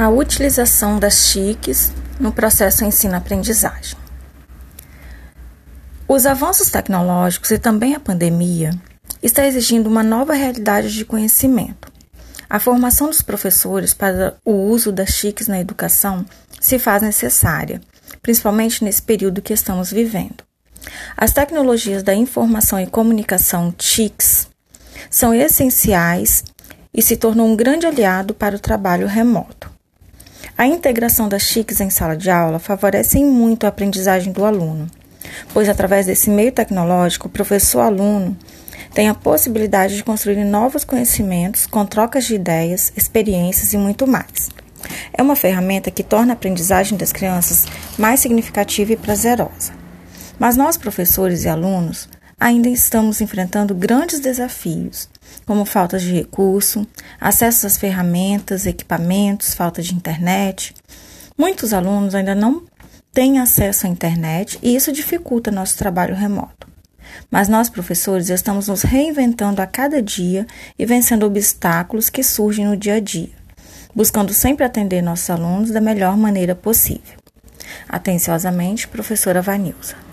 A utilização das TICs no processo ensino-aprendizagem. Os avanços tecnológicos e também a pandemia está exigindo uma nova realidade de conhecimento. A formação dos professores para o uso das TICs na educação se faz necessária, principalmente nesse período que estamos vivendo. As tecnologias da informação e comunicação TICs são essenciais e se tornou um grande aliado para o trabalho remoto. A integração das TICs em sala de aula favorece muito a aprendizagem do aluno, pois através desse meio tecnológico, o professor-aluno tem a possibilidade de construir novos conhecimentos com trocas de ideias, experiências e muito mais. É uma ferramenta que torna a aprendizagem das crianças mais significativa e prazerosa. Mas nós, professores e alunos, ainda estamos enfrentando grandes desafios, como falta de recurso, acesso às ferramentas, equipamentos, falta de internet. Muitos alunos ainda não têm acesso à internet e isso dificulta nosso trabalho remoto. Mas nós, professores, estamos nos reinventando a cada dia e vencendo obstáculos que surgem no dia a dia, buscando sempre atender nossos alunos da melhor maneira possível. Atenciosamente, professora Vanilza.